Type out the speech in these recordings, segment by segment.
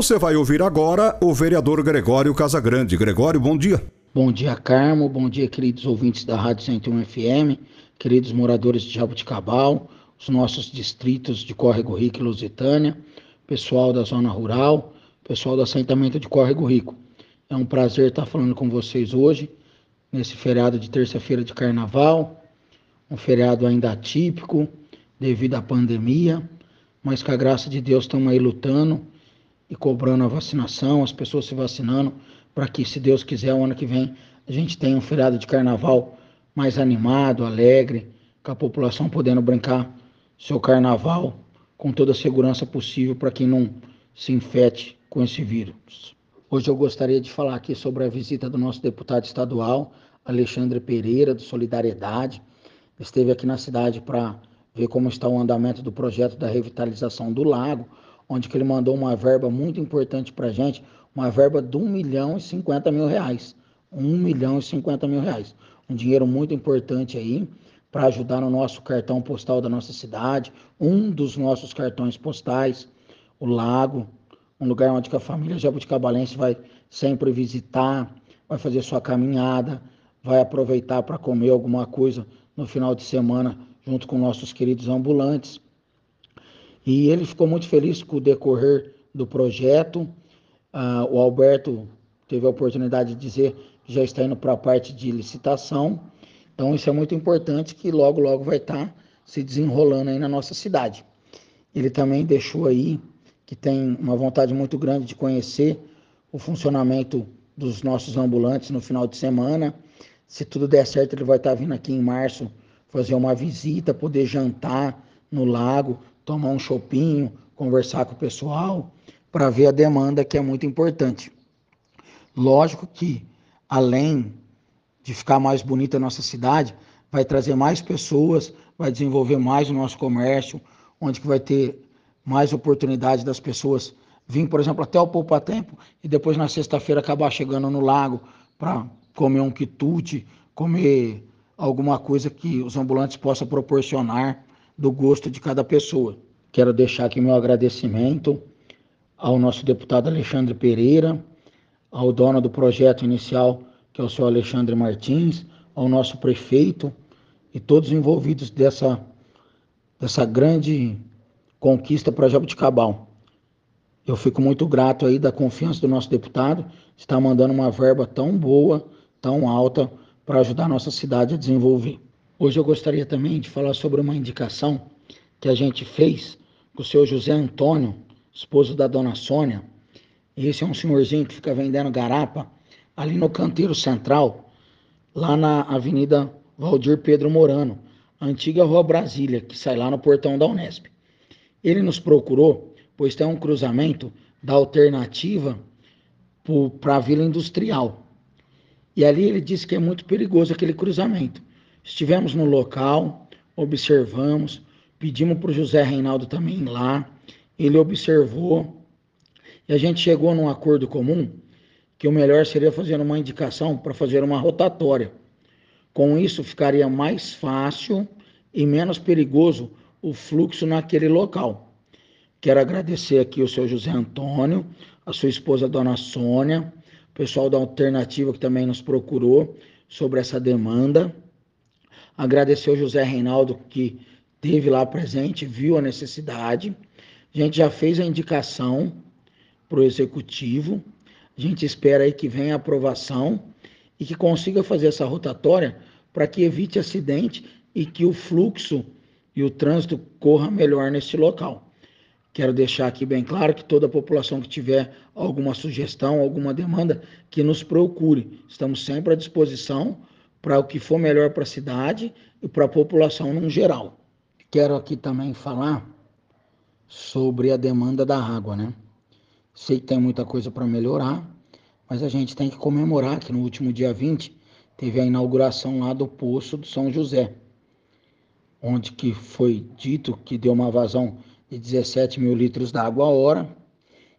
Você vai ouvir agora o vereador Gregório Casagrande. Gregório, bom dia. Bom dia, Carmo. Bom dia, queridos ouvintes da Rádio 101 FM, queridos moradores de Jabuticabal, os nossos distritos de Córrego Rico e Lusitânia, pessoal da zona rural, pessoal do assentamento de Córrego Rico. É um prazer estar falando com vocês hoje, nesse feriado de terça-feira de carnaval, um feriado ainda atípico devido à pandemia, mas com a graça de Deus estamos aí lutando e cobrando a vacinação, as pessoas se vacinando, para que, se Deus quiser, o ano que vem a gente tenha um feriado de carnaval mais animado, alegre, com a população podendo brincar seu carnaval com toda a segurança possível para que não se infecte com esse vírus. Hoje eu gostaria de falar aqui sobre a visita do nosso deputado estadual, Alexandre Pereira, do Solidariedade. Esteve aqui na cidade para ver como está o andamento do projeto da revitalização do lago, onde que ele mandou uma verba muito importante para a gente, uma verba de 1 milhão e 50 mil reais. 1 milhão e 50 mil reais. Um dinheiro muito importante aí para ajudar no nosso cartão postal da nossa cidade, um dos nossos cartões postais, o lago, um lugar onde a família jabuticabalense vai sempre visitar, vai fazer sua caminhada, vai aproveitar para comer alguma coisa no final de semana junto com nossos queridos ambulantes. E ele ficou muito feliz com o decorrer do projeto. Uh, o Alberto teve a oportunidade de dizer que já está indo para a parte de licitação então isso é muito importante que logo, logo vai estar tá se desenrolando aí na nossa cidade. Ele também deixou aí que tem uma vontade muito grande de conhecer o funcionamento dos nossos ambulantes no final de semana. Se tudo der certo, ele vai estar tá vindo aqui em março fazer uma visita, poder jantar no lago, tomar um chopinho, conversar com o pessoal, para ver a demanda que é muito importante. Lógico que, além de ficar mais bonita a nossa cidade, vai trazer mais pessoas, vai desenvolver mais o nosso comércio, onde que vai ter mais oportunidade das pessoas vir, por exemplo, até o Poupa Tempo e depois na sexta-feira acabar chegando no lago para comer um quitute, comer alguma coisa que os ambulantes possam proporcionar do gosto de cada pessoa. Quero deixar aqui meu agradecimento ao nosso deputado Alexandre Pereira, ao dono do projeto inicial que é o senhor Alexandre Martins, ao nosso prefeito e todos envolvidos dessa, dessa grande conquista para Jabuticabal. Eu fico muito grato aí da confiança do nosso deputado, está mandando uma verba tão boa, tão alta, para ajudar a nossa cidade a desenvolver. Hoje eu gostaria também de falar sobre uma indicação que a gente fez com o senhor José Antônio, esposo da dona Sônia. Esse é um senhorzinho que fica vendendo garapa ali no canteiro central, lá na Avenida Valdir Pedro Morano, antiga Rua Brasília, que sai lá no portão da Unesp. Ele nos procurou, pois tem um cruzamento da alternativa para a Vila Industrial. E ali ele disse que é muito perigoso aquele cruzamento. Estivemos no local, observamos, pedimos para o José Reinaldo também ir lá, ele observou, e a gente chegou num acordo comum que o melhor seria fazer uma indicação para fazer uma rotatória. Com isso, ficaria mais fácil e menos perigoso o fluxo naquele local. Quero agradecer aqui o seu José Antônio, a sua esposa Dona Sônia, o pessoal da Alternativa que também nos procurou sobre essa demanda. Agradecer ao José Reinaldo que teve lá presente, viu a necessidade. A gente já fez a indicação para o executivo a gente espera aí que venha a aprovação e que consiga fazer essa rotatória para que evite acidente e que o fluxo e o trânsito corra melhor nesse local. Quero deixar aqui bem claro que toda a população que tiver alguma sugestão, alguma demanda, que nos procure. Estamos sempre à disposição para o que for melhor para a cidade e para a população no geral. Quero aqui também falar sobre a demanda da água, né? Sei que tem muita coisa para melhorar, mas a gente tem que comemorar que no último dia 20 teve a inauguração lá do poço do São José, onde que foi dito que deu uma vazão de 17 mil litros d'água a hora.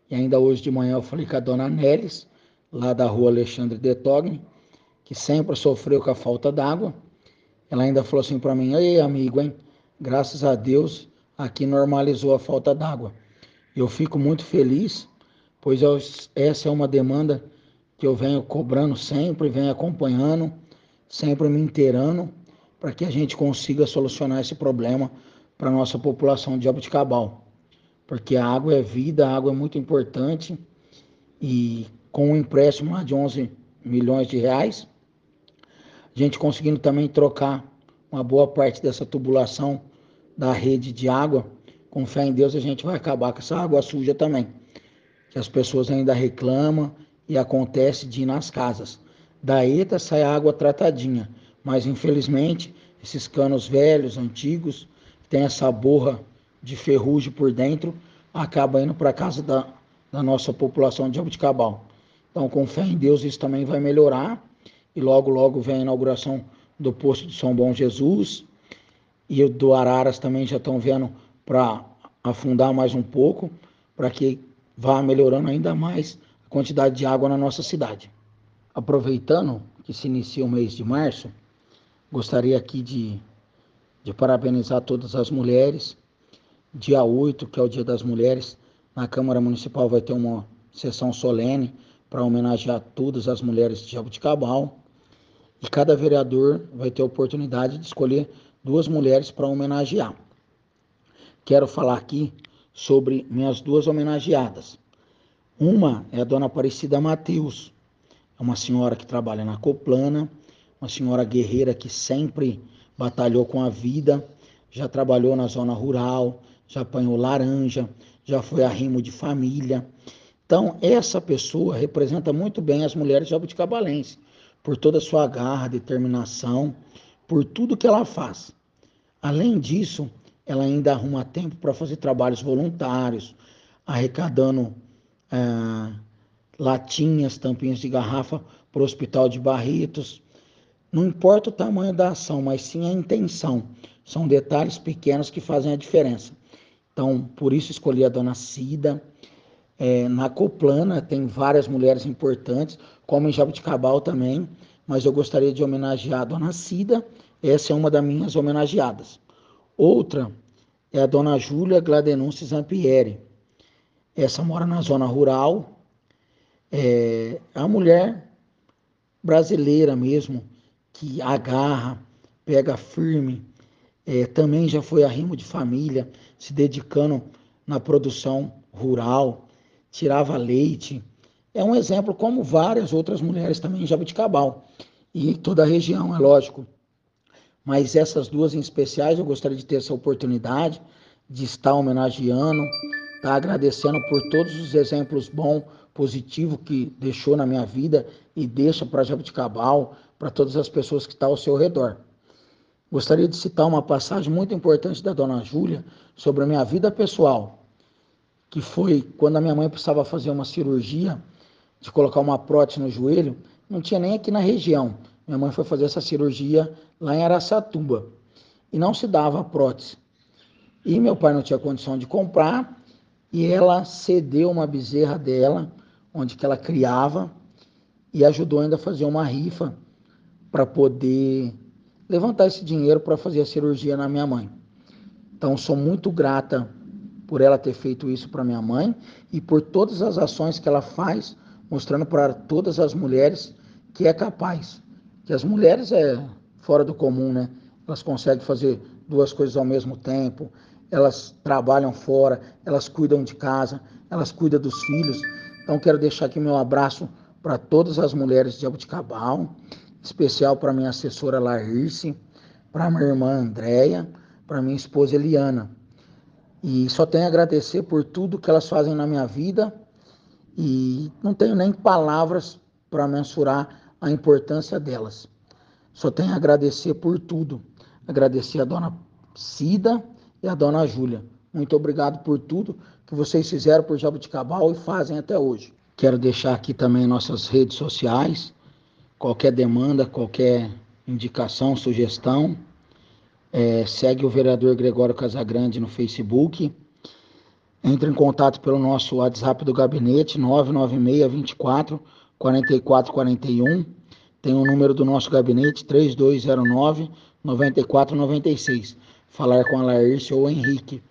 E ainda hoje de manhã eu falei com a dona Nélis, lá da rua Alexandre de Togni, que sempre sofreu com a falta d'água. Ela ainda falou assim para mim: Ei, amigo, hein? Graças a Deus aqui normalizou a falta d'água. Eu fico muito feliz, pois eu, essa é uma demanda que eu venho cobrando sempre, venho acompanhando, sempre me inteirando, para que a gente consiga solucionar esse problema para a nossa população de Jabuticabal. Porque a água é vida, a água é muito importante e com um empréstimo de 11 milhões de reais, a gente conseguindo também trocar uma boa parte dessa tubulação da rede de água, com fé em Deus a gente vai acabar com essa água suja também, que as pessoas ainda reclamam e acontece de ir nas casas. Da ETA sai água tratadinha, mas infelizmente esses canos velhos, antigos, tem essa borra de ferrugem por dentro, acaba indo para casa da, da nossa população de Jabuticabal. Então, com fé em Deus, isso também vai melhorar. E logo, logo vem a inauguração do posto de São Bom Jesus. E do Araras também já estão vendo para afundar mais um pouco, para que vá melhorando ainda mais a quantidade de água na nossa cidade. Aproveitando que se inicia o mês de março, gostaria aqui de de parabenizar todas as mulheres. Dia 8, que é o Dia das Mulheres, na Câmara Municipal vai ter uma sessão solene para homenagear todas as mulheres de Jabuticabal. E cada vereador vai ter a oportunidade de escolher duas mulheres para homenagear. Quero falar aqui sobre minhas duas homenageadas. Uma é a dona Aparecida Mateus, é uma senhora que trabalha na Coplana, uma senhora guerreira que sempre batalhou com a vida, já trabalhou na zona rural, já apanhou laranja, já foi arrimo de família. Então, essa pessoa representa muito bem as mulheres jabuticabalenses, por toda a sua garra, determinação, por tudo que ela faz. Além disso, ela ainda arruma tempo para fazer trabalhos voluntários, arrecadando ah, latinhas, tampinhas de garrafa para o Hospital de Barretos, não importa o tamanho da ação, mas sim a intenção. São detalhes pequenos que fazem a diferença. Então, por isso escolhi a dona Cida. É, na Coplana tem várias mulheres importantes, como em Jabuticabal também, mas eu gostaria de homenagear a dona Cida. Essa é uma das minhas homenageadas. Outra é a dona Júlia Gladenunce Zampieri. Essa mora na zona rural. É, a mulher brasileira mesmo, que agarra, pega firme, é, também já foi arrimo de família, se dedicando na produção rural, tirava leite. É um exemplo, como várias outras mulheres também em Jabuticabal e toda a região, é lógico. Mas essas duas em especiais, eu gostaria de ter essa oportunidade de estar homenageando, tá agradecendo por todos os exemplos bons, positivos que deixou na minha vida e deixa para Jabuticabal, para todas as pessoas que estão ao seu redor. Gostaria de citar uma passagem muito importante da dona Júlia sobre a minha vida pessoal, que foi quando a minha mãe precisava fazer uma cirurgia de colocar uma prótese no joelho, não tinha nem aqui na região. Minha mãe foi fazer essa cirurgia lá em Araçatuba e não se dava a prótese. E meu pai não tinha condição de comprar e ela cedeu uma bezerra dela, onde que ela criava, e ajudou ainda a fazer uma rifa para poder levantar esse dinheiro para fazer a cirurgia na minha mãe. Então, sou muito grata por ela ter feito isso para minha mãe e por todas as ações que ela faz, mostrando para todas as mulheres que é capaz. Que as mulheres é fora do comum, né? Elas conseguem fazer duas coisas ao mesmo tempo, elas trabalham fora, elas cuidam de casa, elas cuidam dos filhos. Então, quero deixar aqui meu abraço para todas as mulheres de Abuticabal especial para minha assessora Larissa, para minha irmã Andréia, para minha esposa Eliana. E só tenho a agradecer por tudo que elas fazem na minha vida e não tenho nem palavras para mensurar a importância delas. Só tenho a agradecer por tudo. Agradecer a dona Cida e a dona Júlia. Muito obrigado por tudo que vocês fizeram por Jabuticabal e fazem até hoje. Quero deixar aqui também nossas redes sociais. Qualquer demanda, qualquer indicação, sugestão, é, segue o vereador Gregório Casagrande no Facebook. Entre em contato pelo nosso WhatsApp do gabinete 996 24 4441. Tem o número do nosso gabinete 3209 9496. Falar com a Laércia ou Henrique.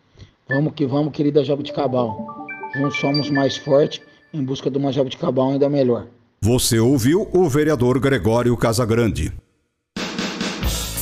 Vamos que vamos, querida Jabuticabal. Juntos somos mais fortes em busca de uma Jabuticabal ainda melhor. Você ouviu o vereador Gregório Casagrande.